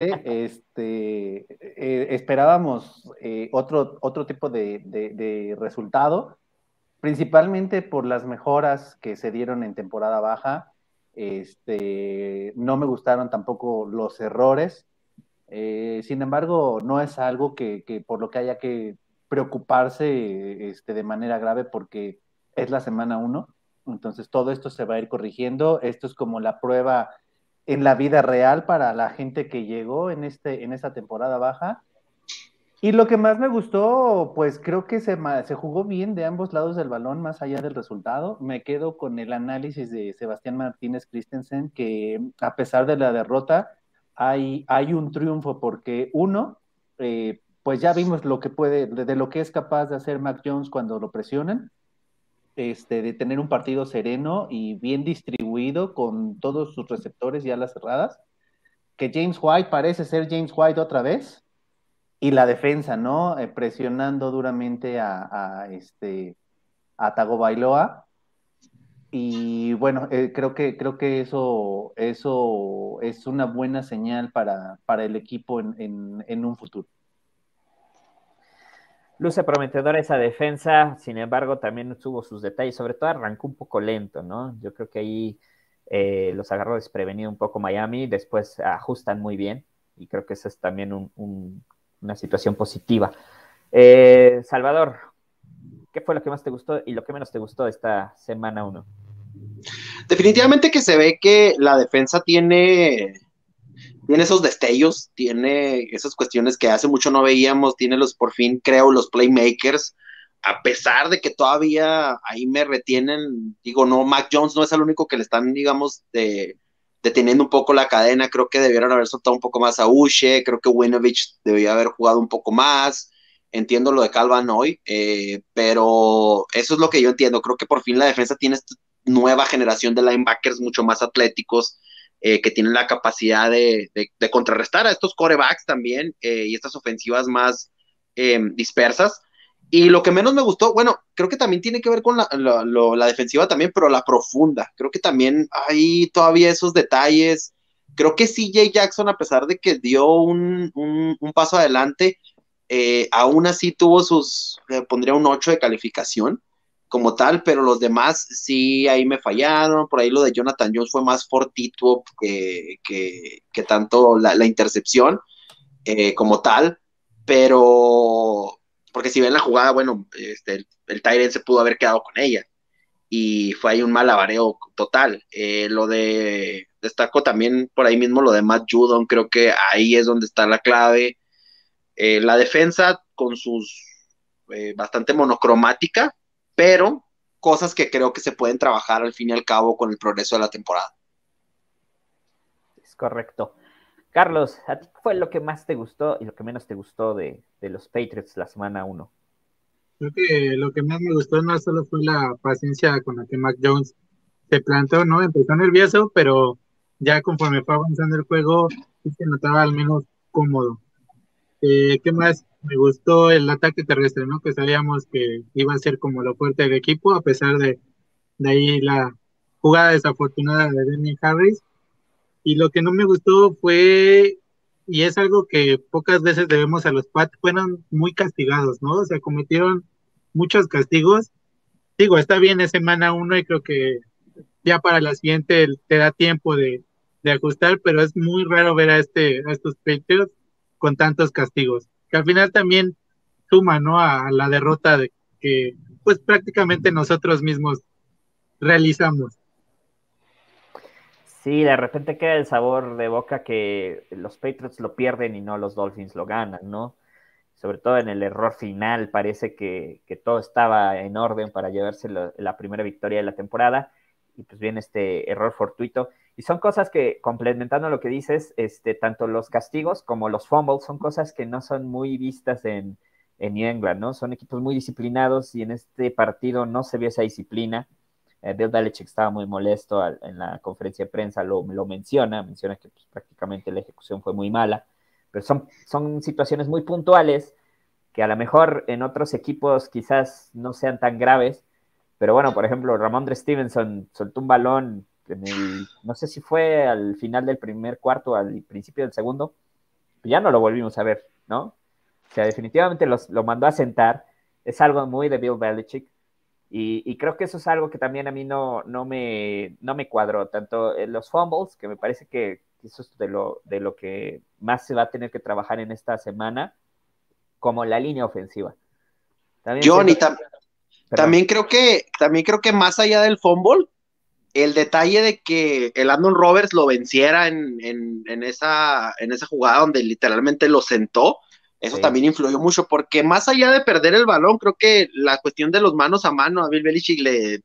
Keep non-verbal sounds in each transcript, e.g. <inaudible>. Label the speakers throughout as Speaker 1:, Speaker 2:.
Speaker 1: este, eh, esperábamos eh, otro, otro tipo de, resultado, principalmente por las mejoras que se dieron en temporada baja. Este, no me gustaron tampoco los errores. Eh, sin embargo, no es algo que, que, por lo que haya que preocuparse este, de manera grave porque es la semana uno. Entonces todo esto se va a ir corrigiendo. Esto es como la prueba en la vida real para la gente que llegó en, este, en esta temporada baja. Y lo que más me gustó, pues creo que se, se jugó bien de ambos lados del balón, más allá del resultado. Me quedo con el análisis de Sebastián Martínez Christensen, que a pesar de la derrota, hay, hay un triunfo, porque uno, eh, pues ya vimos lo que puede, de lo que es capaz de hacer Mac Jones cuando lo presionan. Este, de tener un partido sereno y bien distribuido con todos sus receptores y alas cerradas, que James White parece ser James White otra vez, y la defensa, ¿no? Eh, presionando duramente a, este, a Tagovailoa. Y bueno, eh, creo que, creo que eso, eso es una buena señal para, para el equipo en, en un futuro.
Speaker 2: Luce prometedora esa defensa, sin embargo, también tuvo sus detalles, sobre todo arrancó un poco lento, ¿no? Yo creo que ahí eh, los agarró desprevenido un poco Miami, después ajustan muy bien y creo que esa es también una situación positiva. Eh, Salvador, ¿qué fue lo que más te gustó y lo que menos te gustó esta semana 1?
Speaker 3: Definitivamente que se ve que la defensa tiene tiene esos destellos, tiene esas cuestiones que hace mucho no veíamos, tiene los, por fin creo, los playmakers, a pesar de que todavía ahí me retienen, digo, no, Mac Jones no es el único que le están, digamos, de, deteniendo un poco la cadena, creo que debieron haber soltado un poco más a Uche, creo que Winovich debía haber jugado un poco más, entiendo lo de Calvan hoy, eh, pero eso es lo que yo entiendo, creo que por fin la defensa tiene esta nueva generación de linebackers mucho más atléticos, eh, que tienen la capacidad de, contrarrestar a estos corebacks también eh, y estas ofensivas más em, dispersas. Y lo que menos me gustó, bueno, creo que también tiene que ver con la, defensiva también, pero la profunda. Creo que también hay todavía esos detalles. Creo que CJ Jackson, a pesar de que dio un, paso adelante, eh, aún así tuvo sus, le pondría un 8 de calificación como tal, pero los demás sí ahí me fallaron. Por ahí lo de Jonathan Jones fue más fortituo que, que, tanto la, intercepción eh, como tal, pero porque si ven la jugada, bueno, este, el, el se pudo haber quedado con ella y fue ahí un malabareo total. Eh, lo de, destaco también por ahí mismo lo de Matt Judon, creo que ahí es donde está la clave. Eh, la defensa con sus bastante monocromática, pero cosas que creo que se pueden trabajar al fin y al cabo con el progreso de la temporada.
Speaker 2: Es correcto. Carlos, ¿a ti fue lo que más te gustó y lo que menos te gustó de, los Patriots la semana 1?
Speaker 4: Creo que lo que más me gustó no solo fue la paciencia con la que Mac Jones se plantó, ¿no? Empezó nervioso, pero ya conforme fue avanzando el juego, se notaba al menos cómodo. Eh, ¿Qué más? me gustó el ataque terrestre, ¿no? Que sabíamos que iba a ser como lo fuerte del equipo, a pesar de, ahí la jugada desafortunada de Daniel Harris. Y lo que no me gustó fue, y es algo que pocas veces debemos a los Pats, fueron muy castigados, ¿no? O sea, cometieron muchos castigos. Digo, está bien, es semana uno y creo que ya para la siguiente te da tiempo de, de ajustar, pero es muy raro ver a, este, a estos Patriots con tantos castigos que al final también suma, ¿no? A, la derrota de que pues prácticamente nosotros mismos realizamos.
Speaker 2: Sí, de repente queda el sabor de boca que los Patriots lo pierden y no los Dolphins lo ganan, ¿no? Sobre todo en el error final, parece que, todo estaba en orden para llevarse la primera victoria de la temporada y pues viene este error fortuito. Y son cosas que, complementando lo que dices, este, tanto los castigos como los fumbles son cosas que no son muy vistas en, en England, ¿no? Son equipos muy disciplinados y en este partido no se vio esa disciplina. Eh, Bill Belichick estaba muy molesto en la conferencia de prensa, lo, lo menciona, menciona que pues, prácticamente la ejecución fue muy mala, pero son, son situaciones muy puntuales que a lo mejor en otros equipos quizás no sean tan graves, pero bueno, por ejemplo, Ramondre Stevenson soltó un balón en el, no sé si fue al final del primer cuarto, al principio del segundo, ya no lo volvimos a ver, ¿no? O sea, definitivamente lo mandó a sentar. Es algo muy de Bill Belichick. Y, creo que eso es algo que también a mí no, no, me, no me cuadró. Tanto los fumbles, que me parece que eso es de lo, de lo que más se va a tener que trabajar en esta semana, como la línea ofensiva.
Speaker 3: También creo que, también creo que más allá del fumble, el detalle de que el Andon Roberts lo venciera en, esa, en esa jugada donde literalmente lo sentó, eso también influyó mucho, porque más allá de perder el balón, creo que la cuestión de los manos a mano a Bill Belichick le,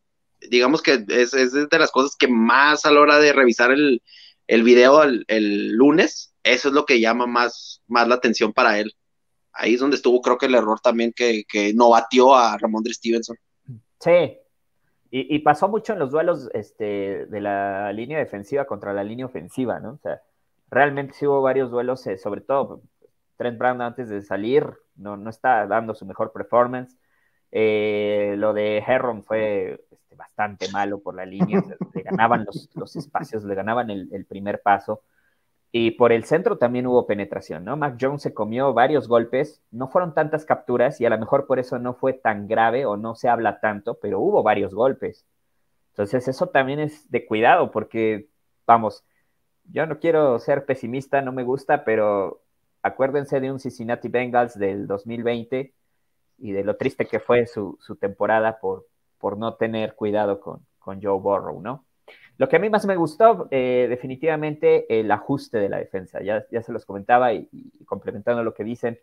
Speaker 3: digamos que es, de las cosas que más a la hora de revisar el, el video el, lunes, eso es lo que llama más, más la atención para él. Ahí es donde estuvo, creo que el error también que, que no batió a Ramondre Stevenson.
Speaker 2: Sí, y, pasó mucho en los duelos este, de la línea defensiva contra la línea ofensiva, ¿no? O sea, realmente sí hubo varios duelos, eh, sobre todo Trent Brown antes de salir, no, no está dando su mejor performance. Eh, lo de Herron fue este, bastante malo por la línea, le ganaban los, espacios, le ganaban el, primer paso. Y por el centro también hubo penetración, ¿no? Mac Jones se comió varios golpes, no fueron tantas capturas y a lo mejor por eso no fue tan grave o no se habla tanto, pero hubo varios golpes. Entonces eso también es de cuidado porque, vamos, yo no quiero ser pesimista, no me gusta, pero acuérdense de un Cincinnati Bengals del 2020 y de lo triste que fue su, temporada por, por no tener cuidado con, Joe Burrow, ¿no? Lo que a mí más me gustó, eh, definitivamente, el ajuste de la defensa. Ya, ya se los comentaba y, complementando lo que dicen,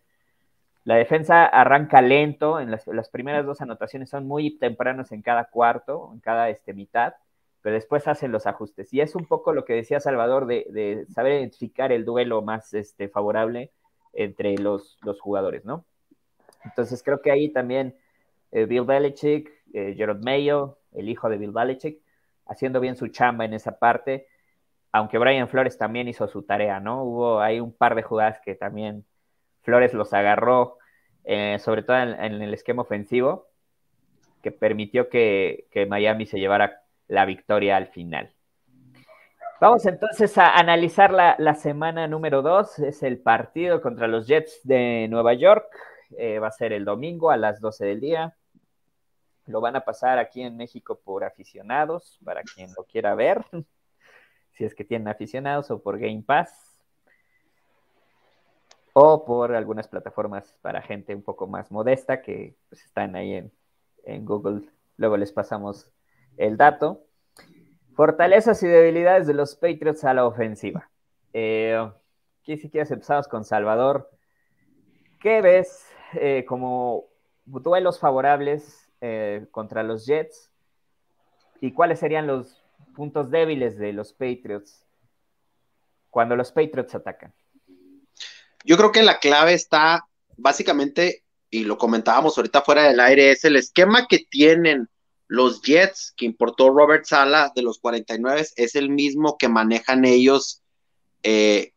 Speaker 2: la defensa arranca lento, en las, primeras dos anotaciones son muy tempranos en cada cuarto, en cada este, mitad, pero después hacen los ajustes. Y es un poco lo que decía Salvador de, saber identificar el duelo más este, favorable entre los, los, jugadores, ¿no? Entonces creo que ahí también eh, Bill Belichick, eh, Gerard Mayo, el hijo de Bill Belichick, haciendo bien su chamba en esa parte, aunque Brian Flores también hizo su tarea, ¿no? Hubo ahí un par de jugadas que también Flores los agarró, eh, sobre todo en, el esquema ofensivo, que permitió que, Miami se llevara la victoria al final. Vamos entonces a analizar la, semana número dos. Es el partido contra los Jets de Nueva York. Eh, va a ser el domingo a las 12 del día. Lo van a pasar aquí en México por aficionados, para quien lo quiera ver, <laughs> si es que tienen aficionados, o por Game Pass, o por algunas plataformas para gente un poco más modesta que pues, están ahí en, en Google. Luego les pasamos el dato. Fortalezas y debilidades de los Patriots a la ofensiva. Eh, aquí si quieres empezamos con Salvador. ¿Qué ves eh, como duelos favorables eh, contra los Jets? ¿Y cuáles serían los puntos débiles de los Patriots cuando los Patriots atacan?
Speaker 3: Yo creo que la clave está básicamente, y lo comentábamos ahorita fuera del aire, es el esquema que tienen los Jets que importó Robert Sala de los 49 es el mismo que manejan ellos, eh,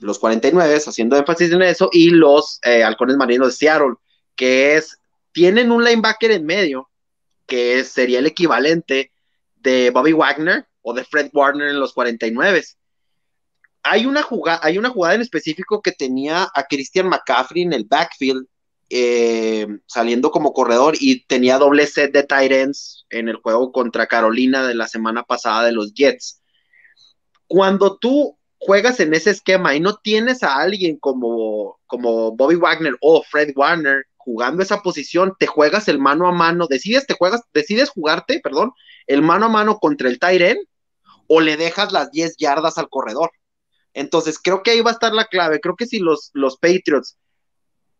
Speaker 3: los 49, haciendo énfasis en eso, y los eh, halcones marinos de Seattle, que es, tienen un linebacker en medio, que sería el equivalente de Bobby Wagner o de Fred Warner en los 49. Hay una, jugada, hay una jugada en específico que tenía a Christian McCaffrey en el backfield eh, saliendo como corredor y tenía doble set de tight ends en el juego contra Carolina de la semana pasada de los Jets. Cuando tú juegas en ese esquema y no tienes a alguien como, como Bobby Wagner o Fred Warner jugando esa posición, te juegas el mano a mano, decides, te juegas, decides jugarte, perdón, el mano a mano contra el end o le dejas las 10 yardas al corredor. Entonces, creo que ahí va a estar la clave. Creo que si los, los Patriots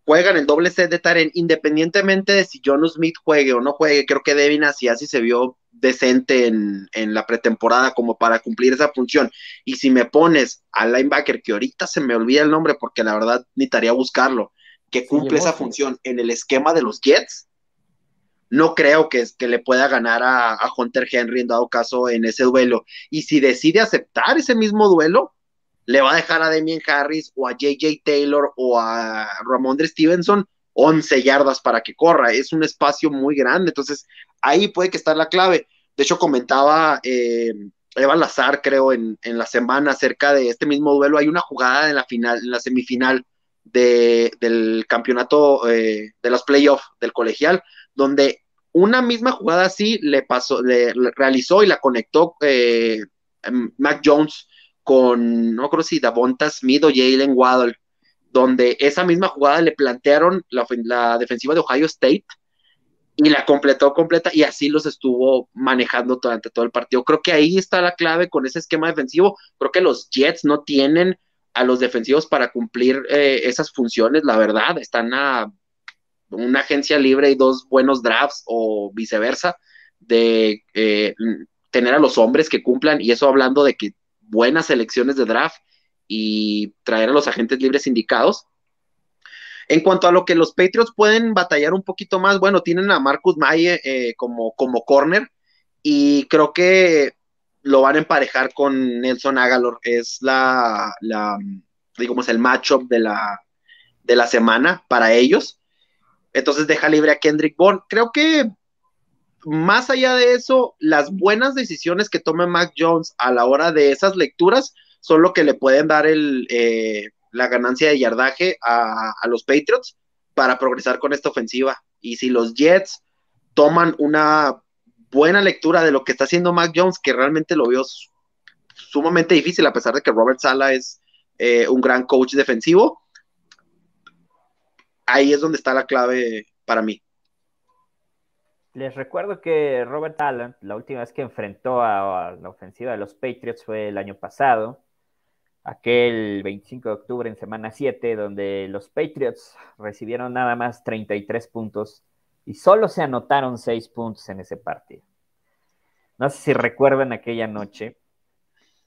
Speaker 3: juegan el doble set de Taren, independientemente de si John Smith juegue o no juegue, creo que Devin así así se vio decente en, la pretemporada como para cumplir esa función. Y si me pones al linebacker, que ahorita se me olvida el nombre porque la verdad necesitaría buscarlo, que cumple esa función en el esquema de los Jets, no creo que, que le pueda ganar a, a Hunter Henry en dado caso en ese duelo. Y si decide aceptar ese mismo duelo, le va a dejar a Damien Harris o a JJ Taylor o a Ramondre Stevenson 11 yardas para que corra. Es un espacio muy grande. Entonces, ahí puede que estar la clave. De hecho, comentaba eh, Eva Lazar, creo, en, en, la semana acerca de este mismo duelo. Hay una jugada en la final, en la semifinal de, del campeonato eh, de los playoffs del colegial, donde una misma jugada así le pasó, le, realizó y la conectó eh, Mac Jones con, no creo si Davonta Smith o Jalen Waddle, donde esa misma jugada le plantearon la, la defensiva de Ohio State y la completó completa y así los estuvo manejando durante todo el partido. Creo que ahí está la clave con ese esquema defensivo. Creo que los Jets no tienen a los defensivos para cumplir eh, esas funciones, la verdad, están a una agencia libre y dos buenos drafts o viceversa de eh, tener a los hombres que cumplan y eso hablando de que buenas selecciones de draft y traer a los agentes libres indicados. En cuanto a lo que los Patriots pueden batallar un poquito más, bueno, tienen a Marcus Maye eh, como, como corner y creo que lo van a emparejar con Nelson Agalor. Es la, la digamos, el matchup de la, de la semana para ellos. Entonces deja libre a Kendrick Bourne. Creo que más allá de eso, las buenas decisiones que tome Mac Jones a la hora de esas lecturas son lo que le pueden dar el, eh, la ganancia de yardaje a, los Patriots para progresar con esta ofensiva. Y si los Jets toman una buena lectura de lo que está haciendo Mac Jones, que realmente lo vio sumamente difícil, a pesar de que Robert Sala es eh, un gran coach defensivo, ahí es donde está la clave para mí.
Speaker 2: Les recuerdo que Robert Allen, la última vez que enfrentó a, la ofensiva de los Patriots fue el año pasado aquel 25 de octubre en semana 7, donde los Patriots recibieron nada más 33 puntos y solo se anotaron 6 puntos en ese partido. No sé si recuerdan aquella noche,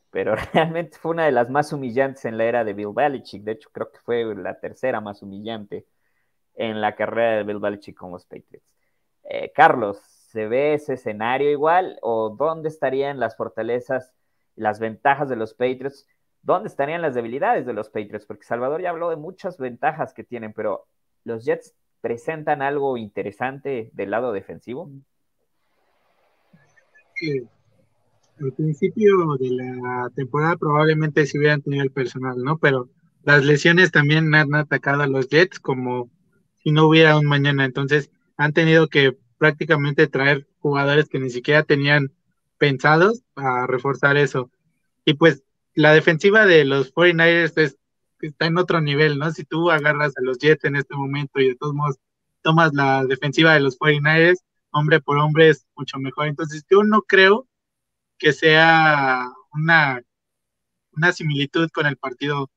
Speaker 2: pero <laughs> realmente fue una de las más humillantes en la era de Bill Belichick. De hecho, creo que fue la tercera más humillante en la carrera de Bill Belichick con los Patriots. Eh, Carlos, ¿se ve ese escenario igual o dónde estarían las fortalezas, las ventajas de los Patriots? ¿Dónde estarían las debilidades de los Patriots? Porque Salvador ya habló de muchas ventajas que tienen, pero ¿los Jets presentan algo interesante del lado defensivo?
Speaker 4: al principio de la temporada probablemente si hubieran tenido el personal, ¿no? Pero las lesiones también han atacado a los Jets como si no hubiera un mañana. Entonces han tenido que prácticamente traer jugadores que ni siquiera tenían pensados a reforzar eso. Y pues la defensiva de los 49ers está en otro nivel, ¿no? Si tú agarras a los Jets en este momento y de todos modos tomas la defensiva de los 49ers, hombre por hombre es mucho mejor. Entonces yo no creo que sea una, una similitud con el partido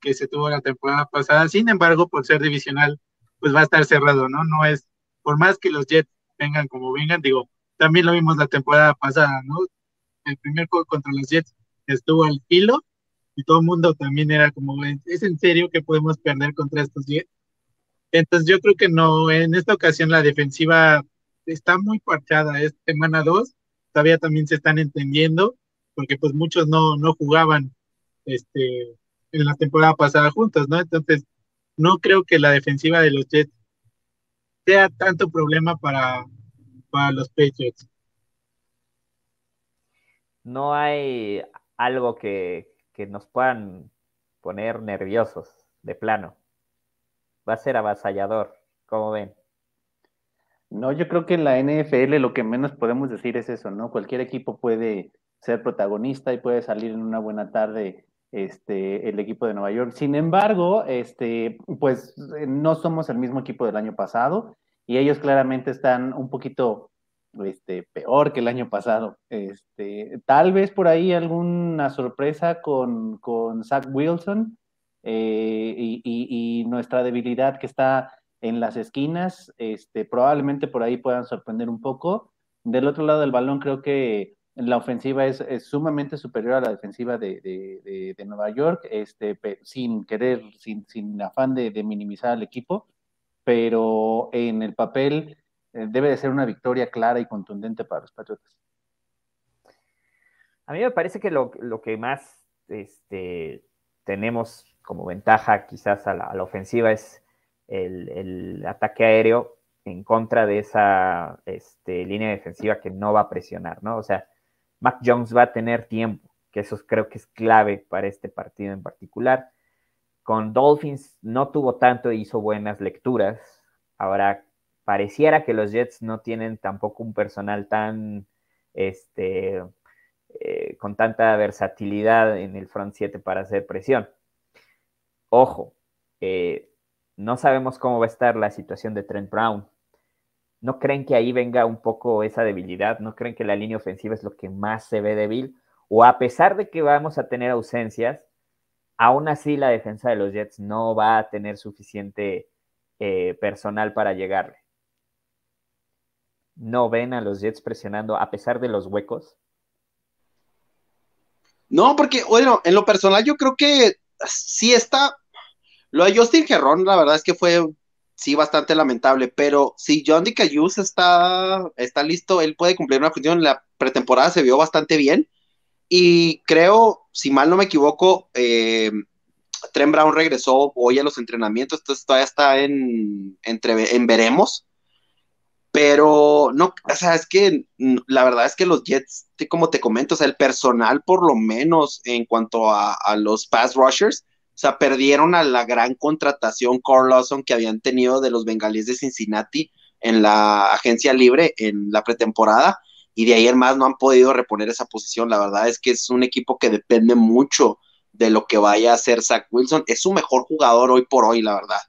Speaker 4: que se tuvo la temporada pasada. Sin embargo, por ser divisional, pues va a estar cerrado, ¿no? No es, por más que los Jets vengan como vengan, digo, también lo vimos la temporada pasada, ¿no? El primer juego contra los Jets estuvo al filo y todo el mundo también era como, ¿es en serio que podemos perder contra estos 10? Entonces yo creo que no, en esta ocasión la defensiva está muy parchada, es semana 2, todavía también se están entendiendo, porque pues muchos no, no jugaban este, en la temporada pasada juntos, ¿no? Entonces no creo que la defensiva de los Jets sea tanto problema para, para los Patriots.
Speaker 2: No hay algo que, nos puedan poner nerviosos de plano. Va a ser avasallador, como ven.
Speaker 1: No, yo creo que en la NFL lo que menos podemos decir es eso, ¿no? Cualquier equipo puede ser protagonista y puede salir en una buena tarde este, el equipo de Nueva York. Sin embargo, este, pues no somos el mismo equipo del año pasado y ellos claramente están un poquito este, peor que el año pasado. Este, tal vez por ahí alguna sorpresa con, con Zach Wilson eh, y, nuestra debilidad que está en las esquinas, este, probablemente por ahí puedan sorprender un poco. Del otro lado del balón creo que la ofensiva es, sumamente superior a la defensiva de, de, Nueva York, este, sin querer, sin, sin afán de, minimizar al equipo, pero en el papel debe de ser una victoria clara y contundente para los Patriotas.
Speaker 2: A mí me parece que lo, que más este, tenemos como ventaja quizás a la, ofensiva es el, ataque aéreo en contra de esa este, línea defensiva que no va a presionar, ¿no? O sea, Mac Jones va a tener tiempo, que eso creo que es clave para este partido en particular. Con Dolphins no tuvo tanto e hizo buenas lecturas. Ahora, pareciera que los Jets no tienen tampoco un personal tan, este, eh, con tanta versatilidad en el front 7 para hacer presión. Ojo, eh, no sabemos cómo va a estar la situación de Trent Brown. ¿No creen que ahí venga un poco esa debilidad? ¿No creen que la línea ofensiva es lo que más se ve débil? O a pesar de que vamos a tener ausencias, aún así la defensa de los Jets no va a tener suficiente eh, personal para llegarle. ¿No ven a los Jets presionando a pesar de los huecos?
Speaker 3: No, porque, bueno, en lo personal yo creo que sí está lo de Justin Gerrón, la verdad es que fue sí bastante lamentable, pero si John DeCayus está, está listo, él puede cumplir una función. La pretemporada se vio bastante bien y creo, si mal no me equivoco, eh, Brown regresó hoy a los entrenamientos, entonces todavía está en, entre, en veremos. Pero no, o sea, es que la verdad es que los Jets, como te comento, o sea, el personal por lo menos en cuanto a, a los pass rushers, o sea, perdieron a la gran contratación Carl Lawson que habían tenido de los bengalíes de Cincinnati en la agencia libre en la pretemporada y de ahí en más no han podido reponer esa posición. La verdad es que es un equipo que depende mucho de lo que vaya a hacer Zach Wilson. Es su mejor jugador hoy por hoy, la verdad.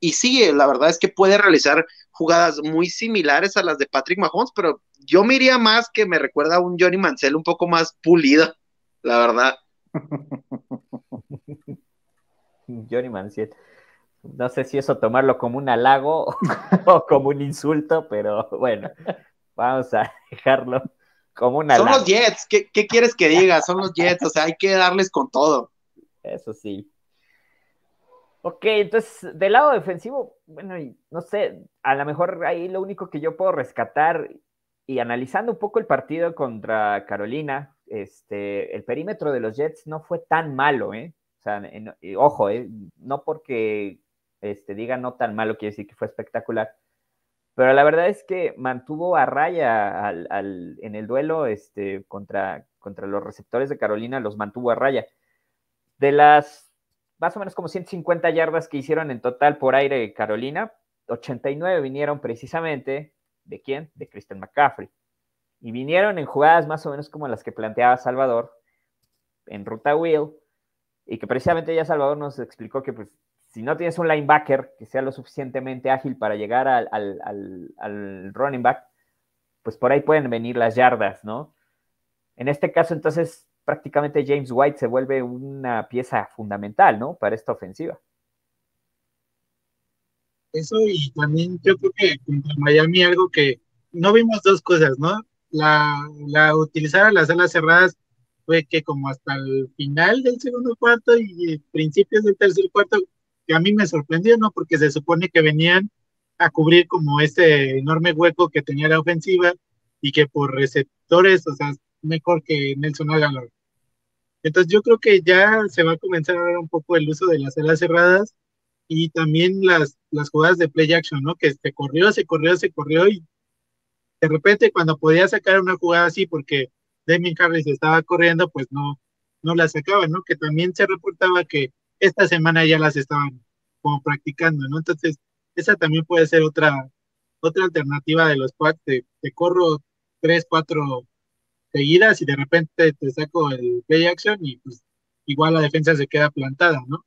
Speaker 3: Y sí, la verdad es que puede realizar jugadas muy similares a las de Patrick Mahomes, pero yo me iría más que me recuerda a un Johnny Mansell un poco más pulido, la verdad. <laughs>
Speaker 2: Johnny Manziel. No sé si eso tomarlo como un halago <laughs> o como un insulto, pero bueno, vamos a dejarlo como un halago.
Speaker 3: Son los Jets, ¿Qué, quieres que diga? Son los Jets, o sea, hay que darles con todo.
Speaker 2: Eso sí. Ok, entonces, del lado defensivo, bueno, no sé, a lo mejor ahí lo único que yo puedo rescatar y analizando un poco el partido contra Carolina, este, el perímetro de los Jets no fue tan malo, ¿eh? O sea, ojo, eh, no porque este, diga no tan malo quiere decir que fue espectacular, pero la verdad es que mantuvo a raya en el duelo este, contra, contra los receptores de Carolina, los mantuvo a raya. De las más o menos como 150 yardas que hicieron en total por aire Carolina, 89 vinieron precisamente de quién? De Christian McCaffrey. Y vinieron en jugadas más o menos como las que planteaba Salvador, en ruta Will, y que precisamente ya Salvador nos explicó que pues si no tienes un linebacker que sea lo suficientemente ágil para llegar al, al, running back, pues por ahí pueden venir las yardas, ¿no? En este caso, entonces, prácticamente James White se vuelve una pieza fundamental, ¿no? Para esta ofensiva.
Speaker 4: Eso y también yo creo que contra Miami algo que no vimos dos cosas, ¿no? La, la utilizar a las alas cerradas fue que como hasta el final del segundo cuarto y principios del tercer cuarto, que a mí me sorprendió, ¿no? Porque se supone que venían a cubrir como ese enorme hueco que tenía la ofensiva y que por receptores, o sea, mejor que Nelson Aguilar. Entonces yo creo que ya se va a comenzar a ver un poco el uso de las alas cerradas y también las, las jugadas de play action, ¿no? Que se corrió, se corrió, se corrió y de repente cuando podía sacar una jugada así, porque Damien Harris estaba corriendo, pues no, no la sacaban, ¿no? Que también se reportaba que esta semana ya las estaban como practicando, ¿no? Entonces, esa también puede ser otra, otra alternativa de los quads, te, corro tres, cuatro seguidas y de repente te saco el play action y pues igual la defensa se queda plantada, ¿no?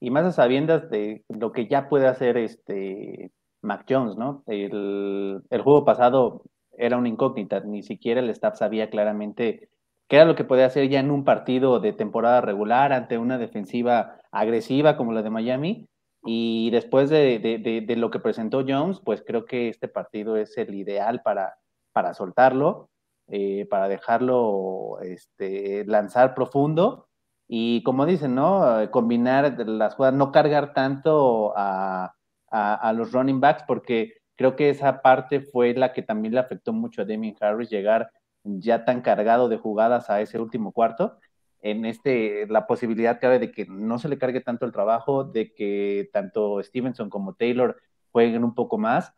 Speaker 1: Y más a sabiendas de lo que ya puede hacer este Mac Jones, ¿no? El, juego pasado era una incógnita, ni siquiera el staff sabía claramente qué era lo que podía hacer ya en un partido de temporada regular ante una defensiva agresiva como la de Miami. Y después de, lo que presentó Jones, pues creo que este partido es el ideal para, para soltarlo, eh, para dejarlo este, lanzar profundo. Y como dicen, ¿no? Combinar las jugadas, no cargar tanto a, a los running backs, porque Creo que esa parte fue la que también le afectó mucho a Damien Harris llegar ya tan cargado de jugadas a ese último cuarto. En este, la posibilidad cabe de que no se le cargue tanto el trabajo, de que tanto Stevenson como Taylor jueguen un poco más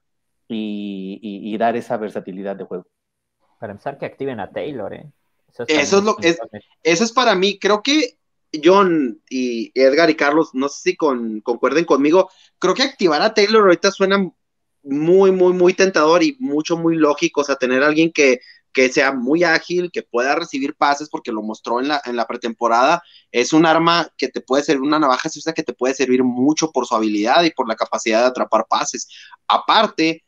Speaker 1: y, dar esa versatilidad de juego.
Speaker 2: Para empezar, que activen a Taylor, ¿eh?
Speaker 3: Eso es, lo es, eso es para mí. Creo que John y Edgar y Carlos, no sé si concuerden conmigo, creo que activar a Taylor ahorita suena muy, muy, muy tentador y mucho, muy lógico. O sea, tener a alguien que, que sea muy ágil, que pueda recibir pases, porque lo mostró en la, en la pretemporada, es un arma que te puede servir, una navaja suiza que te puede servir mucho por su habilidad y por la capacidad de atrapar pases. Aparte,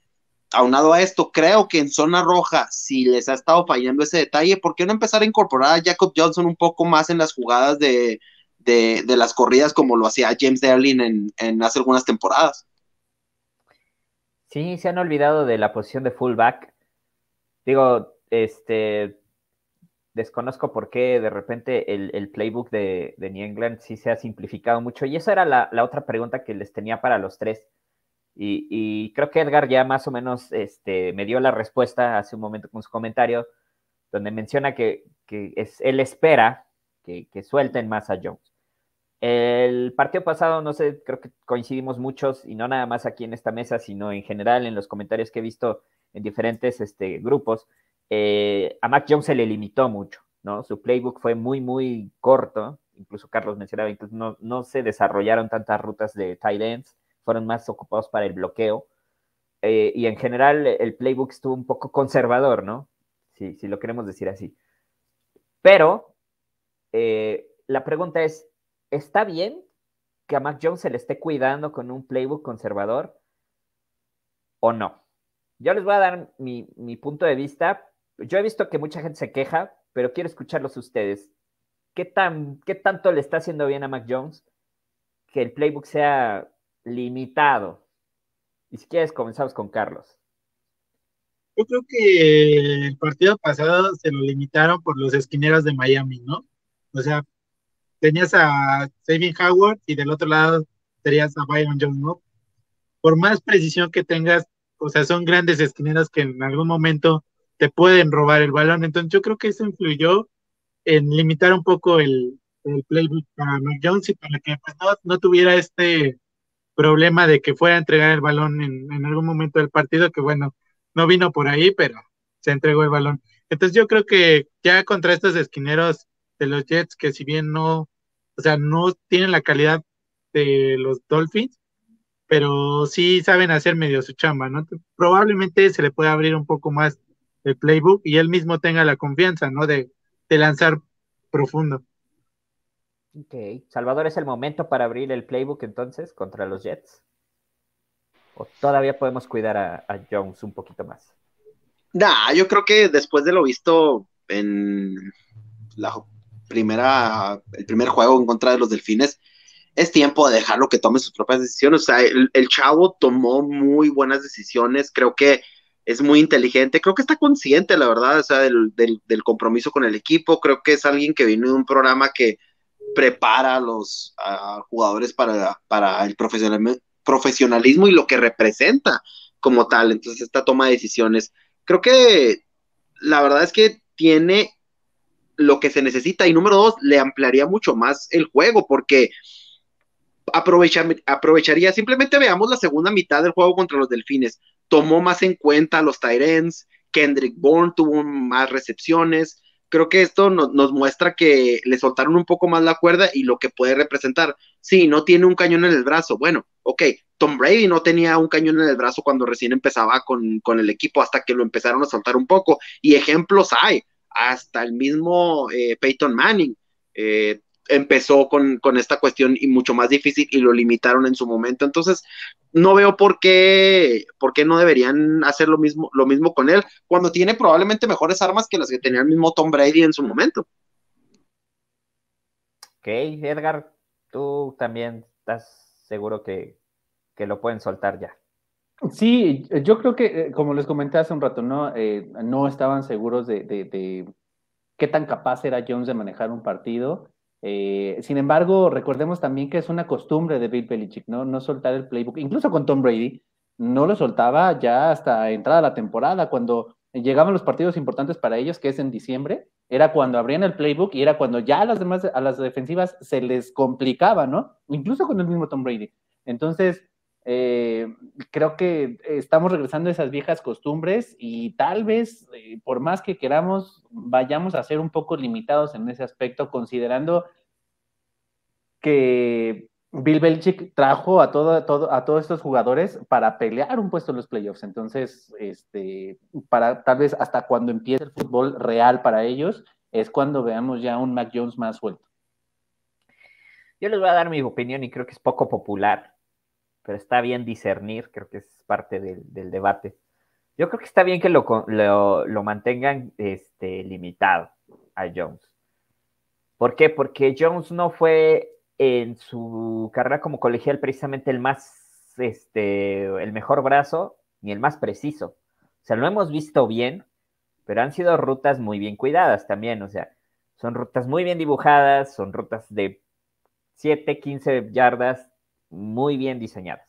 Speaker 3: aunado a esto, creo que en zona roja, si les ha estado fallando ese detalle, ¿por qué no empezar a incorporar a Jacob Johnson un poco más en las jugadas de, las corridas como lo hacía James Derlin en, hace algunas temporadas?
Speaker 2: Sí, se han olvidado de la posición de fullback. Digo, este, desconozco por qué de repente el, playbook de, New England sí se ha simplificado mucho. Y esa era la otra pregunta que les tenía para los tres y, creo que Edgar ya más o menos este, me dio la respuesta hace un momento con su comentario, donde menciona que, es, él espera que, suelten más a Jones. El partido pasado, no sé, creo que coincidimos muchos, y no nada más aquí en esta mesa, sino en general en los comentarios que he visto en diferentes este, grupos, eh, a Mac Jones se le limitó mucho, ¿no? Su playbook fue muy, muy corto, incluso Carlos mencionaba, incluso no, no se desarrollaron tantas rutas de tight ends, fueron más ocupados para el bloqueo. Eh, y en general el playbook estuvo un poco conservador, ¿no? Si, si lo queremos decir así. Pero eh, la pregunta es, ¿está bien que a Mac Jones se le esté cuidando con un playbook conservador o no? Yo les voy a dar mi, mi punto de vista. Yo he visto que mucha gente se queja, pero quiero escucharlos ustedes. ¿Qué, tan, ¿Qué tanto le está haciendo bien a Mac Jones que el playbook sea limitado. Y si quieres, comenzamos con Carlos.
Speaker 4: Yo creo que el partido pasado se lo limitaron por los esquineros de Miami, ¿no? O sea, tenías a Saving Howard y del otro lado tenías a Byron Jones, ¿no? Por más precisión que tengas, o sea, son grandes esquineros que en algún momento te pueden robar el balón. Entonces, yo creo que eso influyó en limitar un poco el, el playbook para Mac Jones y para que pues, no, no tuviera este problema de que fuera a entregar el balón en, algún momento del partido, que bueno, no vino por ahí, pero se entregó el balón. Entonces yo creo que ya contra estos esquineros de los Jets, que si bien no, o sea, no tienen la calidad de los Dolphins, pero sí saben hacer medio su chamba, ¿no? Probablemente se le pueda abrir un poco más el playbook y él mismo tenga la confianza, ¿no? De, de lanzar profundo.
Speaker 2: Ok. Salvador, ¿es el momento para abrir el playbook entonces contra los Jets? ¿O todavía podemos cuidar a, Jones un poquito más?
Speaker 3: Nah, yo creo que después de lo visto en la primera, el primer juego en contra de los Delfines, es tiempo de dejarlo que tome sus propias decisiones. O sea, el, chavo tomó muy buenas decisiones, creo que es muy inteligente, creo que está consciente, la verdad, o sea, del, del compromiso con el equipo, creo que es alguien que vino de un programa que prepara a los jugadores para, para el profesionalismo y lo que representa como tal. Entonces, esta toma de decisiones, creo que la verdad es que tiene lo que se necesita y número dos, le ampliaría mucho más el juego porque aprovecharía, simplemente veamos la segunda mitad del juego contra los Delfines, tomó más en cuenta los Tyrens, Kendrick Bourne tuvo más recepciones, creo que esto nos muestra que le soltaron un poco más la cuerda y lo que puede representar. Sí, no tiene un cañón en el brazo. Bueno, ok, Tom Brady no tenía un cañón en el brazo cuando recién empezaba con, con el equipo hasta que lo empezaron a soltar un poco. Y ejemplos hay, hasta el mismo eh, Peyton Manning. Eh, empezó con, con, esta cuestión y mucho más difícil y lo limitaron en su momento. Entonces, no veo por qué, por qué no deberían hacer lo mismo, lo mismo con él, cuando tiene probablemente mejores armas que las que tenía el mismo Tom Brady en su momento.
Speaker 2: Ok, Edgar, tú también estás seguro que, que lo pueden soltar ya.
Speaker 1: Sí, yo creo que, eh, como les comenté hace un rato, no, eh, no estaban seguros de, de, de, qué tan capaz era Jones de manejar un partido. Eh, sin embargo, recordemos también que es una costumbre de Bill Belichick, ¿no? No soltar el playbook, incluso con Tom Brady, no lo soltaba ya hasta entrada la temporada, cuando llegaban los partidos importantes para ellos, que es en diciembre, era cuando abrían el playbook y era cuando ya a las demás, a las defensivas se les complicaba, ¿no? Incluso con el mismo Tom Brady. Entonces, Eh, creo que estamos regresando a esas viejas costumbres y tal vez, eh, por más que queramos, vayamos a ser un poco limitados en ese aspecto, considerando que Bill Belichick trajo a, todo, a todos estos jugadores para pelear un puesto en los playoffs. Entonces, este, para tal vez hasta cuando empiece el fútbol real para ellos, es cuando veamos ya un Mac Jones más suelto.
Speaker 2: Yo les voy a dar mi opinión y creo que es poco popular pero está bien discernir, creo que es parte del, debate. Yo creo que está bien que lo, lo, mantengan este, limitado a Jones. ¿Por qué? Porque Jones no fue en su carrera como colegial precisamente el más, este, el mejor brazo ni el más preciso. O sea, lo hemos visto bien, pero han sido rutas muy bien cuidadas también. O sea, son rutas muy bien dibujadas, son rutas de 7, 15 yardas, muy bien diseñadas.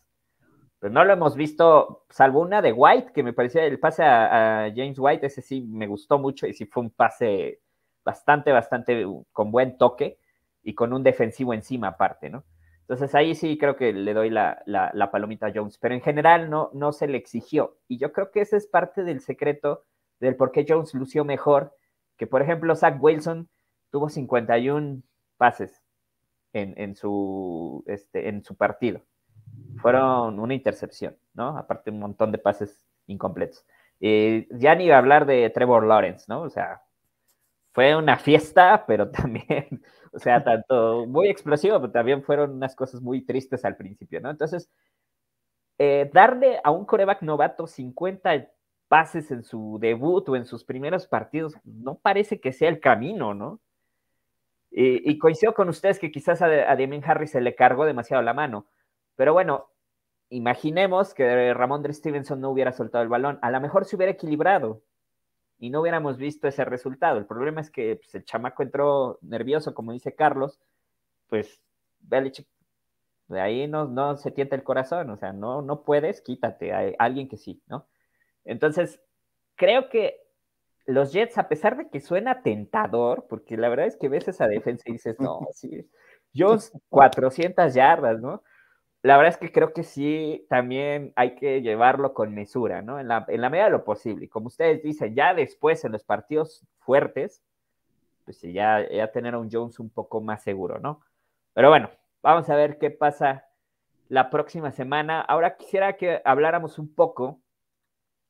Speaker 2: Pero no lo hemos visto, salvo una de White, que me parecía el pase a, James White, ese sí me gustó mucho y sí fue un pase bastante, bastante con buen toque y con un defensivo encima aparte, ¿no? Entonces ahí sí creo que le doy la, palomita a Jones, pero en general no, no se le exigió. Y yo creo que ese es parte del secreto del por qué Jones lució mejor, que por ejemplo Zach Wilson tuvo 51 pases en, su, este, en su partido. Fueron una intercepción, ¿no? Aparte un montón de pases incompletos. ya ni iba a hablar de Trevor Lawrence, ¿no? O sea, fue una fiesta, pero <laughs> también, o sea, tanto muy explosivo, pero también fueron unas cosas muy tristes al principio, ¿no? Entonces, eh, darle a un coreback novato 50 pases en su debut o en sus primeros partidos, no parece que sea el camino, ¿no? Y, coincido con ustedes que quizás a, a Damien Harris se le cargó demasiado la mano. Pero bueno, imaginemos que Ramón Stevenson no hubiera soltado el balón. A lo mejor se hubiera equilibrado y no hubiéramos visto ese resultado. El problema es que pues, el chamaco entró nervioso, como dice Carlos, pues Belichick, de ahí no, no se tienta el corazón, o sea, no, no puedes, quítate a alguien que sí, ¿no? Entonces, creo que los Jets, a pesar de que suena tentador, porque la verdad es que ves esa defensa y dices, no, <laughs> sí, Jones 400 yardas, ¿no? La verdad es que creo que sí, también hay que llevarlo con mesura, ¿no? En la, en la medida de lo posible. Y como ustedes dicen, ya después en los partidos fuertes, pues ya, ya tener a un Jones un poco más seguro, ¿no? Pero bueno, vamos a ver qué pasa la próxima semana. Ahora quisiera que habláramos un poco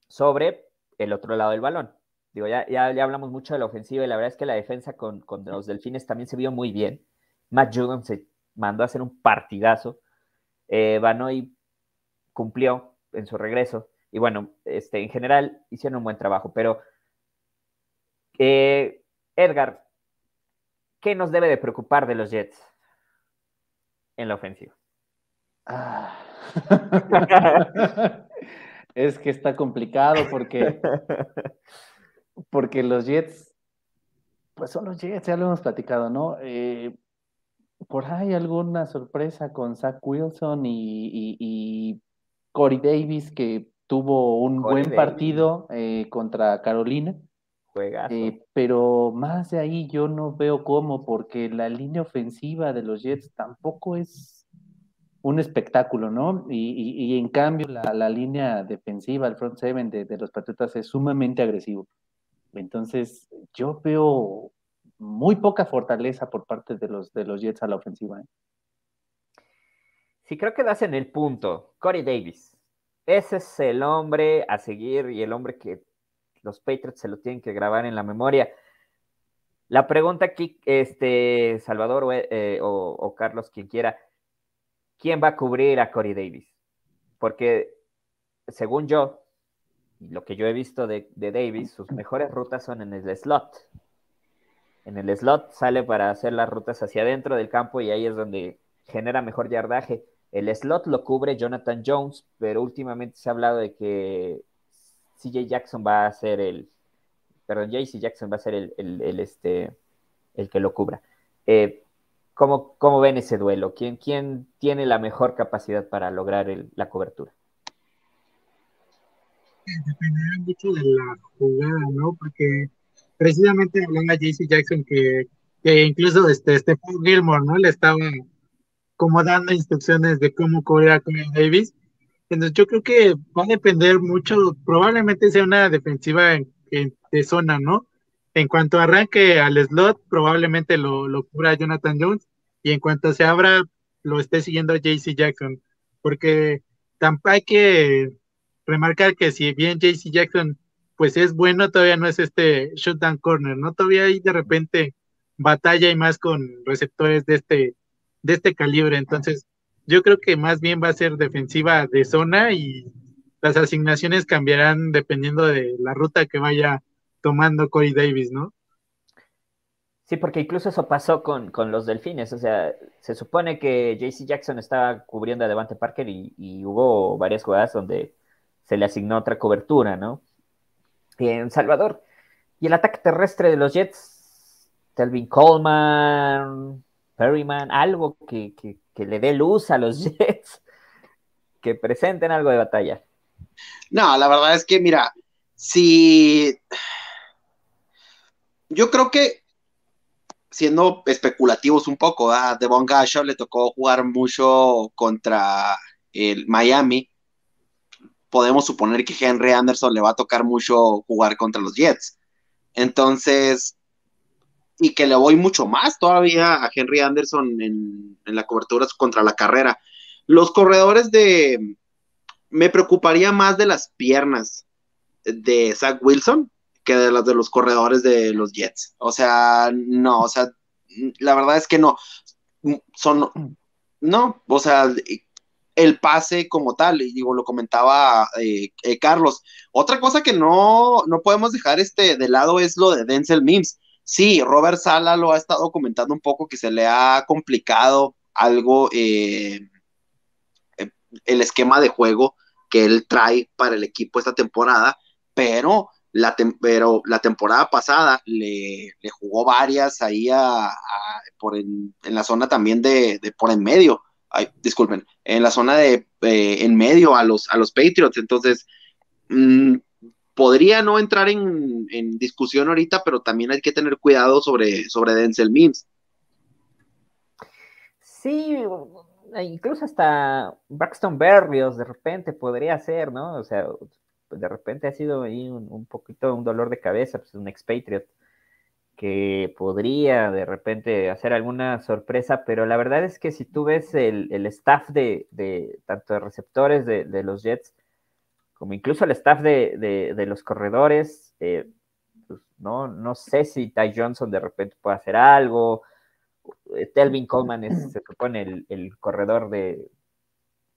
Speaker 2: sobre el otro lado del balón. Digo, ya, ya, hablamos mucho de la ofensiva y la verdad es que la defensa con, con los delfines también se vio muy bien. Matt Judon se mandó a hacer un partidazo. Eh, Banoy cumplió en su regreso. Y bueno, este, en general hicieron un buen trabajo. Pero, eh, Edgar, ¿qué nos debe de preocupar de los Jets en la ofensiva?
Speaker 1: Ah. <laughs> es que está complicado porque <laughs> porque los Jets, pues son los Jets, ya lo hemos platicado, ¿no? Eh, por ahí alguna sorpresa con Zach Wilson y, Corey Davis, que tuvo un buen partido eh, contra Carolina. Eh, pero más de ahí yo no veo cómo, porque la línea ofensiva de los Jets tampoco es un espectáculo, ¿no? Y, en cambio la, línea defensiva, el front seven de, de los Patriotas es sumamente agresivo. Entonces, yo veo muy poca fortaleza por parte de los, de los Jets a la ofensiva. ¿eh?
Speaker 2: Sí, creo que das en el punto. Corey Davis. Ese es el hombre a seguir y el hombre que los Patriots se lo tienen que grabar en la memoria. La pregunta aquí, este, Salvador o, eh, o Carlos, quien quiera, ¿quién va a cubrir a Corey Davis? Porque según yo, lo que yo he visto de, Davis, sus mejores rutas son en el slot. En el slot sale para hacer las rutas hacia adentro del campo y ahí es donde genera mejor yardaje. El slot lo cubre Jonathan Jones, pero últimamente se ha hablado de que CJ Jackson va a ser el, perdón, JC Jackson va a ser el, este, el que lo cubra. Eh, ¿cómo, ven ese duelo? ¿Quién, ¿Quién, tiene la mejor capacidad para lograr la cobertura?
Speaker 4: Dependerá mucho de la jugada, ¿no? Porque precisamente hablando a JC Jackson que, que incluso este Stephen Gilmore, ¿no? Le estaba como dando instrucciones de cómo cubrir a Corey Davis Entonces yo creo que va a depender mucho, probablemente sea una defensiva de zona, ¿no? En cuanto arranque al slot, probablemente lo, lo cubra Jonathan Jones y en cuanto se abra, lo esté siguiendo JC Jackson, porque tampoco hay que remarcar que si bien JC Jackson pues es bueno, todavía no es este shutdown corner, ¿no? Todavía hay de repente batalla y más con receptores de este, de este calibre. Entonces, yo creo que más bien va a ser defensiva de zona y las asignaciones cambiarán dependiendo de la ruta que vaya tomando Corey Davis, ¿no?
Speaker 2: Sí, porque incluso eso pasó con, los delfines. O sea, se supone que JC Jackson estaba cubriendo a Devante Parker y, hubo varias jugadas donde se le asignó otra cobertura, ¿no? En Salvador. Y el ataque terrestre de los Jets, Telvin Coleman, Perryman, algo que, que le dé luz a los <laughs> Jets, que presenten algo de batalla.
Speaker 3: No, la verdad es que, mira, si. Yo creo que, siendo especulativos un poco, a Devon Gashaw le tocó jugar mucho contra el Miami. Podemos suponer que Henry Anderson le va a tocar mucho jugar contra los Jets. Entonces, y que le voy mucho más todavía a Henry Anderson en, la cobertura contra la carrera. Los corredores de... Me preocuparía más de las piernas de Zach Wilson que de las de los corredores de los Jets. O sea, no, o sea, la verdad es que no. Son, no, o sea, el pase como tal, y digo, lo comentaba eh, eh, Carlos. Otra cosa que no, no podemos dejar este de lado es lo de Denzel Mims. Sí, Robert Sala lo ha estado comentando un poco que se le ha complicado algo eh, eh, el esquema de juego que él trae para el equipo esta temporada, pero la, pero la temporada pasada le, jugó varias ahí a, por en, la zona también de, por en medio, disculpen, en la zona de eh, en medio a los, a los Patriots, entonces mm, podría no entrar en, discusión ahorita, pero también hay que tener cuidado sobre, sobre Denzel Mims.
Speaker 2: Sí, incluso hasta Braxton Berrios de repente podría ser, ¿no? O sea, de repente ha sido ahí un, poquito un dolor de cabeza, pues un expatriot que podría de repente hacer alguna sorpresa, pero la verdad es que si tú ves el, staff de, tanto de receptores de, de los Jets, como incluso el staff de, los corredores, eh, pues, no, no sé si Ty Johnson de repente puede hacer algo. Eh, Telvin Coleman es, se supone, el, corredor de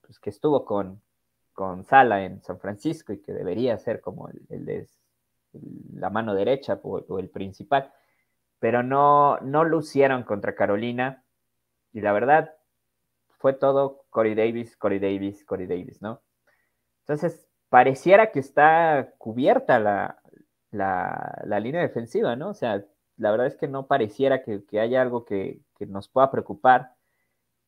Speaker 2: pues, que estuvo con, con Sala en San Francisco y que debería ser como el, de la mano derecha o, el principal. Pero no, no lucieron contra Carolina. Y la verdad, fue todo Corey Davis, Corey Davis, Corey Davis, ¿no? Entonces, pareciera que está cubierta la, la, línea defensiva, ¿no? O sea, la verdad es que no pareciera que, haya algo que, nos pueda preocupar.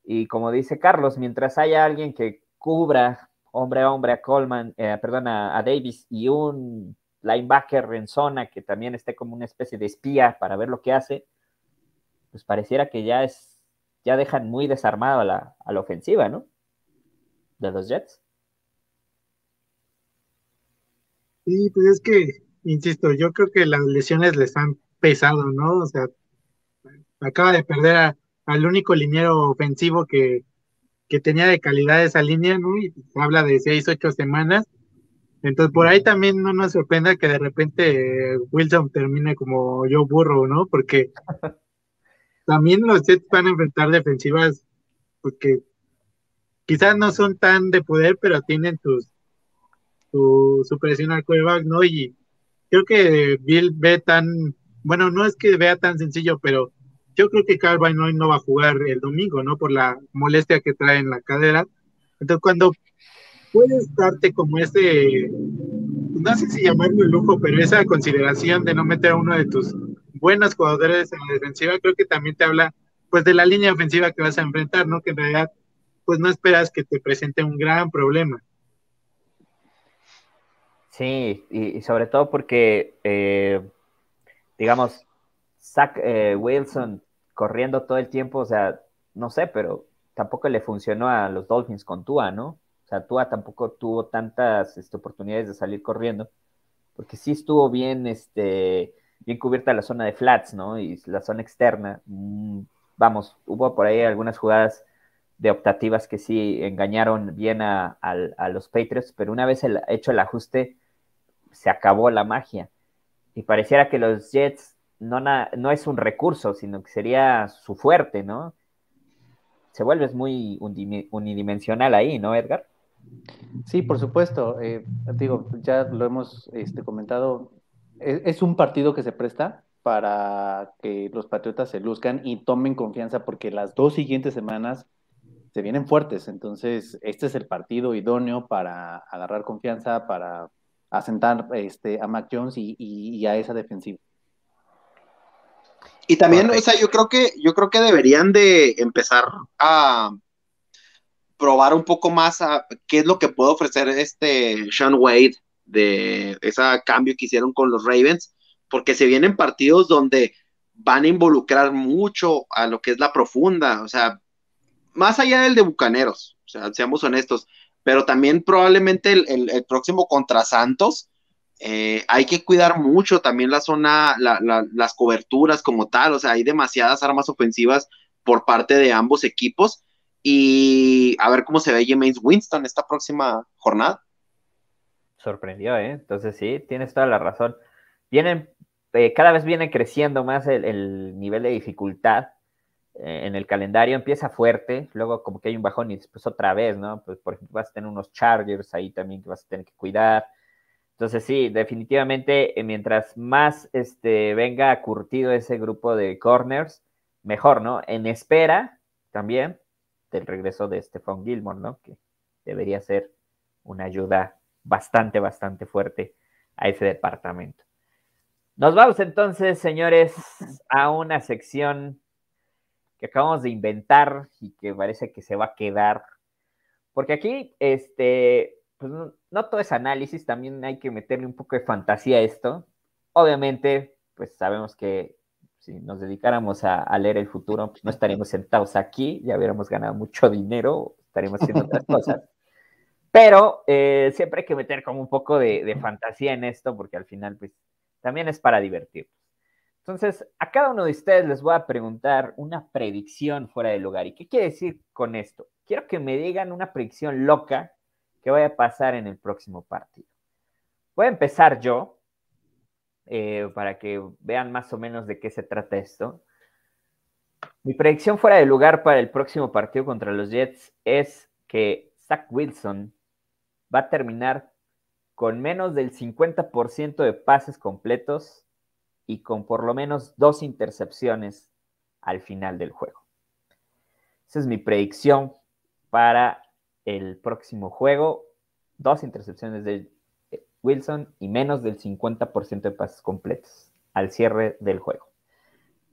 Speaker 2: Y como dice Carlos, mientras haya alguien que cubra hombre a hombre a Coleman, eh, perdón, a, Davis y un linebacker en zona que también esté como una especie de espía para ver lo que hace, pues pareciera que ya es, ya dejan muy desarmado a la, a la ofensiva, ¿no? De los Jets.
Speaker 4: Sí, pues es que, insisto, yo creo que las lesiones les han pesado, ¿no? O sea, acaba de perder al único liniero ofensivo que, que tenía de calidad esa línea, ¿no? Y habla de seis, ocho semanas. Entonces, por ahí también no nos sorprenda que de repente Wilson termine como yo burro, ¿no? Porque <laughs> también los Jets van a enfrentar defensivas porque pues, quizás no son tan de poder, pero tienen sus, su, presión al quarterback, ¿no? Y creo que Bill ve tan, bueno, no es que vea tan sencillo, pero yo creo que Calvin hoy no va a jugar el domingo, ¿no? Por la molestia que trae en la cadera. Entonces, cuando puedes darte como ese, no sé si llamarlo lujo, pero esa consideración de no meter a uno de tus buenos jugadores en la defensiva, creo que también te habla, pues, de la línea ofensiva que vas a enfrentar, ¿no? Que en realidad, pues, no esperas que te presente un gran problema.
Speaker 2: Sí, y, sobre todo porque, eh, digamos, Zach eh, Wilson corriendo todo el tiempo, o sea, no sé, pero tampoco le funcionó a los Dolphins con Tua, ¿no? O sea, Tua tampoco tuvo tantas este, oportunidades de salir corriendo, porque sí estuvo bien, este, bien cubierta la zona de flats, ¿no? Y la zona externa. Mm, vamos, hubo por ahí algunas jugadas de optativas que sí engañaron bien a, los Patriots, pero una vez hecho el ajuste, se acabó la magia. Y pareciera que los Jets no, no es un recurso, sino que sería su fuerte, ¿no? Se vuelve muy unidimensional ahí, ¿no, Edgar?
Speaker 1: Sí, por supuesto. Eh, digo, ya lo hemos este, comentado. Es, es, un partido que se presta para que los Patriotas se luzcan y tomen confianza porque las dos siguientes semanas se vienen fuertes. Entonces, este es el partido idóneo para agarrar confianza, para asentar este, a Mac Jones y, a esa defensiva.
Speaker 3: Y también, o sea, yo creo que, yo creo que deberían de empezar a probar un poco más a qué es lo que puede ofrecer este Sean Wade de ese cambio que hicieron con los Ravens, porque se vienen partidos donde van a involucrar mucho a lo que es la profunda, o sea, más allá del de Bucaneros, o sea, seamos honestos, pero también probablemente el, próximo contra Santos, eh, hay que cuidar mucho también la zona, las coberturas como tal, o sea, hay demasiadas armas ofensivas por parte de ambos equipos y a ver cómo se ve James Winston esta próxima jornada.
Speaker 2: Sorprendió, ¿eh? Entonces sí, tienes toda la razón. Vienen, eh, cada vez viene creciendo más el nivel de dificultad eh, en el calendario empieza fuerte, luego como que hay un bajón y después otra vez, ¿no? Pues por ejemplo vas a tener unos Chargers ahí también que vas a tener que cuidar. Entonces sí, definitivamente eh, mientras más este, venga curtido ese grupo de corners, mejor, ¿no? En espera también del regreso de Stephon Gilmore, ¿no? Que debería ser una ayuda bastante, bastante fuerte a ese departamento. Nos vamos entonces, señores, a una sección que acabamos de inventar y que parece que se va a quedar. Porque aquí, este, pues no, todo es análisis, también hay que meterle un poco de fantasía a esto. Obviamente, pues sabemos que si nos dedicáramos a, leer el futuro, pues no estaríamos sentados aquí, ya hubiéramos ganado mucho dinero, estaríamos haciendo otras <laughs> cosas. Pero eh, siempre hay que meter como un poco de, de fantasía en esto, porque al final, pues, también es para divertirnos. Entonces, a cada uno de ustedes les voy a preguntar una predicción fuera del lugar. ¿Y qué quiere decir con esto? Quiero que me digan una predicción loca que vaya a pasar en el próximo partido. Voy a empezar yo, eh, para que vean más o menos de qué se trata esto. Mi predicción fuera de lugar para el próximo partido contra los Jets es que Zach Wilson va a terminar con menos del 50% de pases completos y con por lo menos dos intercepciones al final del juego. Esa es mi predicción para el próximo juego. Dos intercepciones de Wilson y menos del 50% de pases completos al cierre del juego.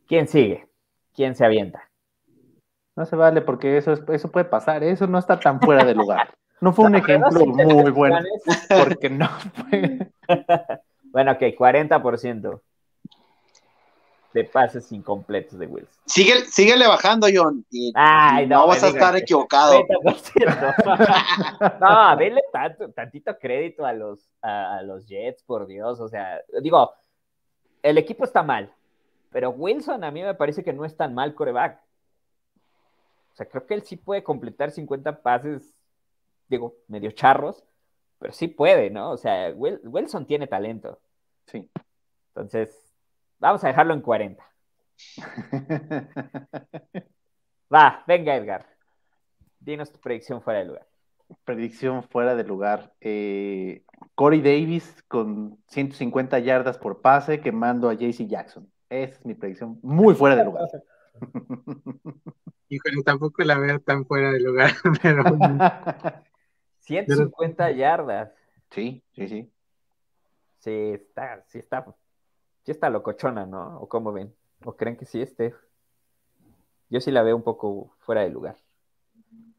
Speaker 2: ¿Quién sigue? ¿Quién se avienta?
Speaker 1: No se vale porque eso, eso puede pasar, eso no está tan fuera de lugar. No fue <laughs> un ejemplo muy bueno porque no fue. <laughs>
Speaker 2: bueno, ok, 40% de pases incompletos de Wilson.
Speaker 3: Sigue, síguele bajando, John. Y, no, vas a estar equivocado. <laughs>
Speaker 2: no, denle tanto, tantito crédito a los, a, los Jets, por Dios. O sea, digo, el equipo está mal, pero Wilson a mí me parece que no es tan mal coreback. O sea, creo que él sí puede completar 50 pases, digo, medio charros, pero sí puede, ¿no? O sea, Wilson tiene talento.
Speaker 1: Sí.
Speaker 2: Entonces, Vamos a dejarlo en 40. Va, venga Edgar. Dinos tu predicción fuera de lugar.
Speaker 1: Predicción fuera de lugar. Eh, Corey Davis con 150 yardas por pase quemando a JC Jackson. Esa es mi predicción. Muy fuera de lugar. <laughs>
Speaker 4: Híjole, tampoco la veo tan fuera de lugar, <laughs> pero...
Speaker 2: 150 <laughs> yardas.
Speaker 1: Sí, sí, sí.
Speaker 2: Sí, está, sí está sí está locochona, ¿no? ¿O cómo ven? ¿O creen que sí esté? Yo sí la veo un poco fuera de lugar.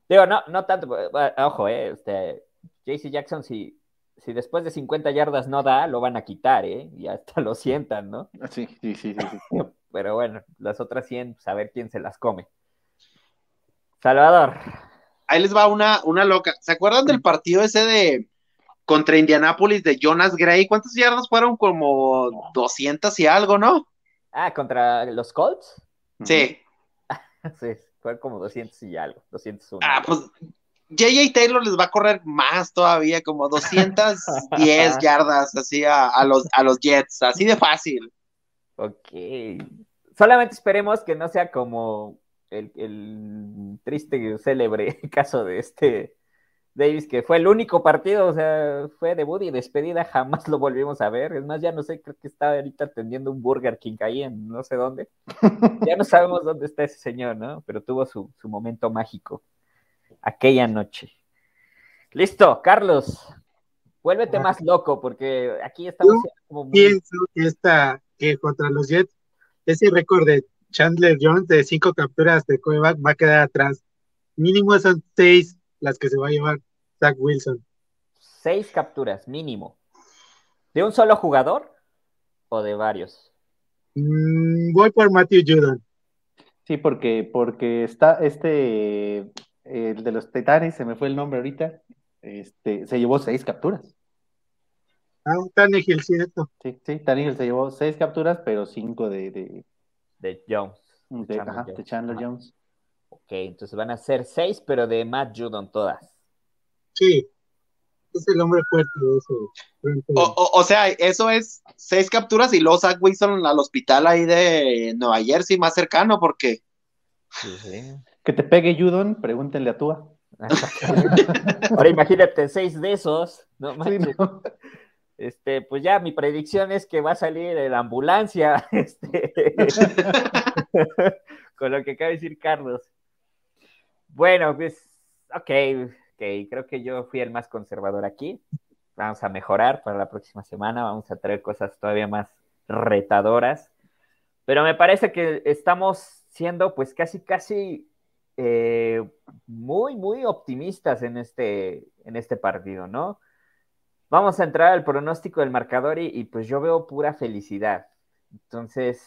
Speaker 2: Digo, no, no tanto, eh, ojo, eh, este, JC Jackson, si, si después de 50 yardas no da, lo van a quitar, ¿eh? Y hasta lo sientan, ¿no?
Speaker 1: Sí, sí, sí, sí. <laughs>
Speaker 2: Pero bueno, las otras 100, pues a ver quién se las come. Salvador,
Speaker 3: ahí les va una, una loca. ¿Se acuerdan del partido ese de contra Indianapolis de Jonas Gray? ¿Cuántas yardas fueron? Como 200 y algo, ¿no?
Speaker 2: Ah, contra los Colts.
Speaker 3: Sí. <laughs>
Speaker 2: sí, fue como 200 y algo, 201.
Speaker 3: Ah, pues JJ Taylor les va a correr más todavía, como 210 <laughs> yardas así a, a, los, a los Jets, así de fácil.
Speaker 2: Ok. Solamente esperemos que no sea como el, el triste y célebre <laughs> caso de este Davis, que fue el único partido, o sea, fue debut y despedida, jamás lo volvimos a ver. Es más, ya no sé, creo que está ahorita atendiendo un Burger King ahí en no sé dónde. <laughs> ya no sabemos dónde está ese señor, ¿no? Pero tuvo su, su momento mágico aquella noche. Listo, Carlos, vuélvete más loco, porque aquí estamos
Speaker 4: Yo
Speaker 2: como muy...
Speaker 4: Pienso que esta, que contra los Jets, ese récord de Chandler Jones de cinco capturas de coreback va a quedar atrás. Mínimo son seis las que se va a llevar Zach Wilson.
Speaker 2: Seis capturas, mínimo. ¿De un solo jugador o de varios?
Speaker 4: Mm, voy por Matthew Judon.
Speaker 1: Sí, porque, porque está este, el de los Titanes, se me fue el nombre ahorita, este, se llevó seis capturas.
Speaker 4: Ah, Tannehill, cierto.
Speaker 1: Sí, sí, Tannehill se llevó seis capturas, pero cinco de, de,
Speaker 2: De Jones.
Speaker 1: de,
Speaker 2: Chandler
Speaker 1: ajá,
Speaker 2: Jones.
Speaker 1: de Chandler. Jones.
Speaker 2: Ok, entonces van a ser seis, pero de Matt Judon todas.
Speaker 4: Sí. Es el hombre fuerte de ese.
Speaker 3: O, o, o sea, eso es seis capturas y luego Zach Wilson al hospital ahí de Nueva Jersey más cercano, porque
Speaker 2: Sí, sí.
Speaker 1: Que te pegue Judon, pregúntenle a Tua. <laughs>
Speaker 2: Ahora imagínate seis de esos, no
Speaker 1: Sí.
Speaker 2: Este, pues ya mi predicción es que va a salir en la ambulancia, <laughs> este, <laughs> con lo que acaba de decir Carlos. Bueno, pues, ok, ok, creo que yo fui el más conservador aquí. Vamos a mejorar para la próxima semana, vamos a traer cosas todavía más retadoras. Pero me parece que estamos siendo pues casi, casi eh, muy, muy optimistas en este, en este partido, ¿no? Vamos a entrar al pronóstico del marcador y, y, pues yo veo pura felicidad. Entonces,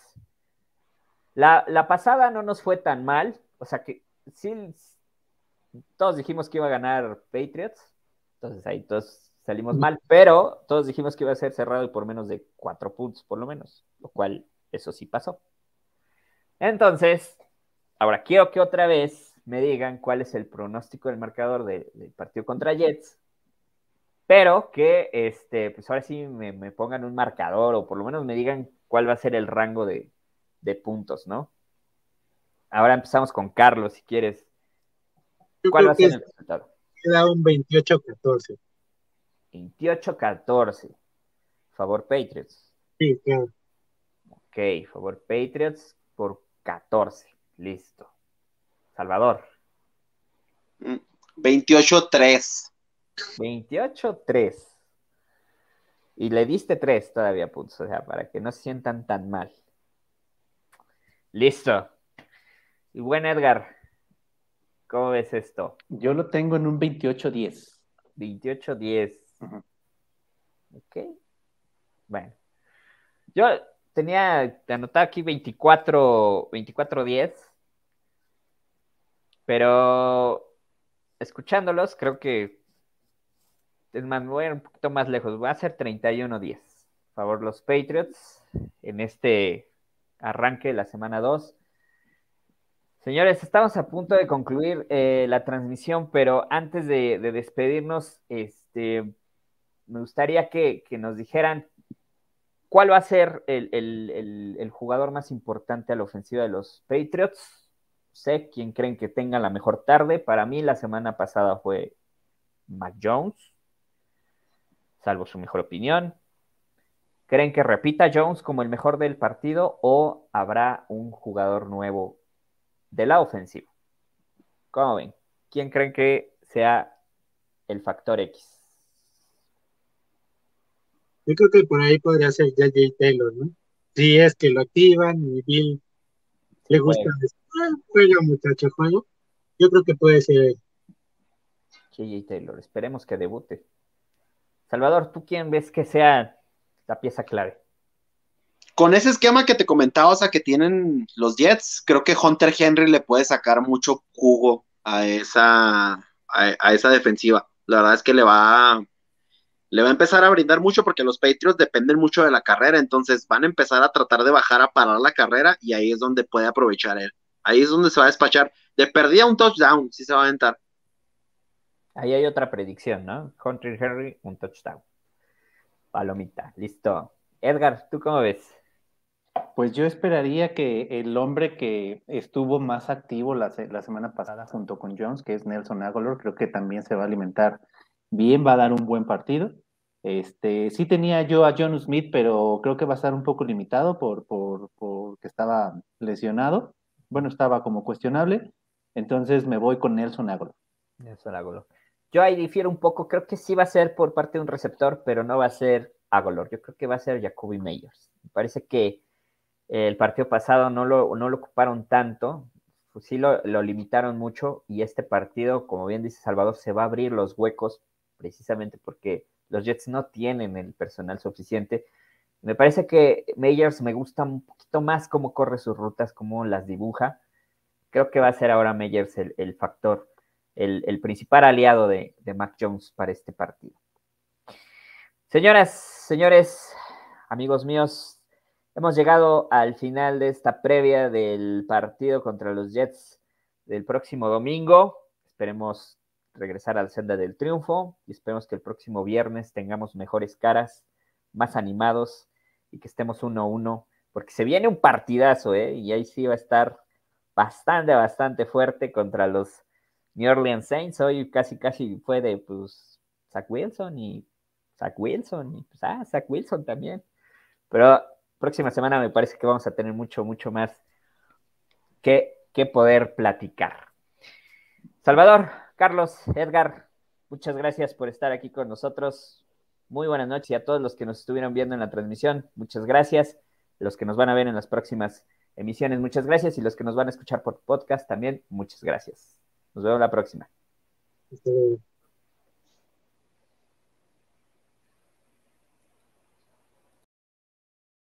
Speaker 2: la, la, pasada no nos fue tan mal, o sea que sí, todos dijimos que iba a ganar Patriots, entonces ahí todos salimos mal, pero todos dijimos que iba a ser cerrado y por menos de cuatro puntos, por lo menos, lo cual eso sí pasó. Entonces, ahora quiero que otra vez me digan cuál es el pronóstico del marcador de, del partido contra Jets, pero que este, pues ahora sí me, me, pongan un marcador o por lo menos me digan cuál va a ser el rango de, de puntos, ¿no? Ahora empezamos con Carlos, si quieres.
Speaker 4: Yo
Speaker 2: ¿Cuál va a ser el resultado?
Speaker 4: Queda un 28-14.
Speaker 2: 28-14. Favor Patriots.
Speaker 4: Sí, claro.
Speaker 2: Ok, favor Patriots por 14. Listo. Salvador.
Speaker 3: 28-3.
Speaker 2: 28-3. Y le diste 3 todavía puntos, o sea, para que no se sientan tan mal. Listo. Y buen Edgar, ¿cómo ves esto?
Speaker 1: Yo lo tengo en un 28-10.
Speaker 2: 28-10. Uh -huh. Ok. Bueno. Yo tenía anotado aquí 24, 24-10. Pero escuchándolos, creo que es más, voy a ir un poquito más lejos. Va a ser 31-10. Favor los Patriots en este arranque de la semana 2. Señores, estamos a punto de concluir eh, la transmisión, pero antes de, de despedirnos, este, me gustaría que, nos dijeran cuál va a ser el, el, jugador más importante a la ofensiva de los Patriots. Sé quién creen que tenga la mejor tarde. Para mí, la semana pasada fue Mac Jones, salvo su mejor opinión. ¿Creen que repita Jones como el mejor del partido o habrá un jugador nuevo de la ofensiva? ¿Cómo ven? ¿Quién creen que sea el factor X?
Speaker 4: Yo creo que por ahí podría ser JJ Taylor, ¿no? Si es que lo activan y Bill le gusta decir, ah, juega muchacho, juego. Yo creo que puede ser
Speaker 2: JJ Taylor, esperemos que debute. Salvador, ¿tú quién ves que sea la pieza clave?
Speaker 3: Con ese esquema que te comentaba, o sea, que tienen los Jets, creo que Hunter Henry le puede sacar mucho jugo a esa, a, esa defensiva. La verdad es que le va, le va a empezar a brindar mucho porque los Patriots dependen mucho de la carrera, entonces van a empezar a tratar de bajar a parar la carrera y ahí es donde puede aprovechar él. Ahí es donde se va a despachar. De perdía un touchdown, si se va a aventar.
Speaker 2: Ahí hay otra predicción, ¿no? Country Henry, un touchdown. Palomita, listo. Edgar, ¿tú cómo ves?
Speaker 1: Pues yo esperaría que el hombre que estuvo más activo la, semana pasada junto con Jones, que es Nelson Aguilar, creo que también se va a alimentar bien, va a dar un buen partido. Este, sí tenía yo a John Smith, pero creo que va a estar un poco limitado por, por, porque estaba lesionado. Bueno, estaba como cuestionable. Entonces me voy con Nelson Aguilar.
Speaker 2: Nelson Aguilar. Yo ahí difiero un poco, creo que sí va a ser por parte de un receptor, pero no va a ser Aguilar. Yo creo que va a ser Jacoby Meyers. Me parece que el partido pasado no lo, no lo ocuparon tanto, pues sí lo, lo, limitaron mucho y este partido, como bien dice Salvador, se va a abrir los huecos precisamente porque los Jets no tienen el personal suficiente. Me parece que Meyers me gusta un poquito más cómo corre sus rutas, cómo las dibuja. Creo que va a ser ahora Meyers el, factor, el, el, principal aliado de, de Mac Jones para este partido. Señoras, señores, amigos míos, Hemos llegado al final de esta previa del partido contra los Jets del próximo domingo. Esperemos regresar a la senda del triunfo y esperemos que el próximo viernes tengamos mejores caras, más animados y que estemos uno a uno, porque se viene un partidazo, ¿eh? Y ahí sí va a estar bastante, bastante fuerte contra los New Orleans Saints. Hoy casi, casi fue de, pues, Zach Wilson y Zach Wilson y, pues, ah, Zach Wilson también. Pero próxima semana me parece que vamos a tener mucho, mucho más que, que poder platicar. Salvador, Carlos, Edgar, muchas gracias por estar aquí con nosotros. Muy buenas noches y a todos los que nos estuvieron viendo en la transmisión, muchas gracias. Los que nos van a ver en las próximas emisiones, muchas gracias. Y los que nos van a escuchar por podcast también, muchas gracias. Nos vemos la próxima.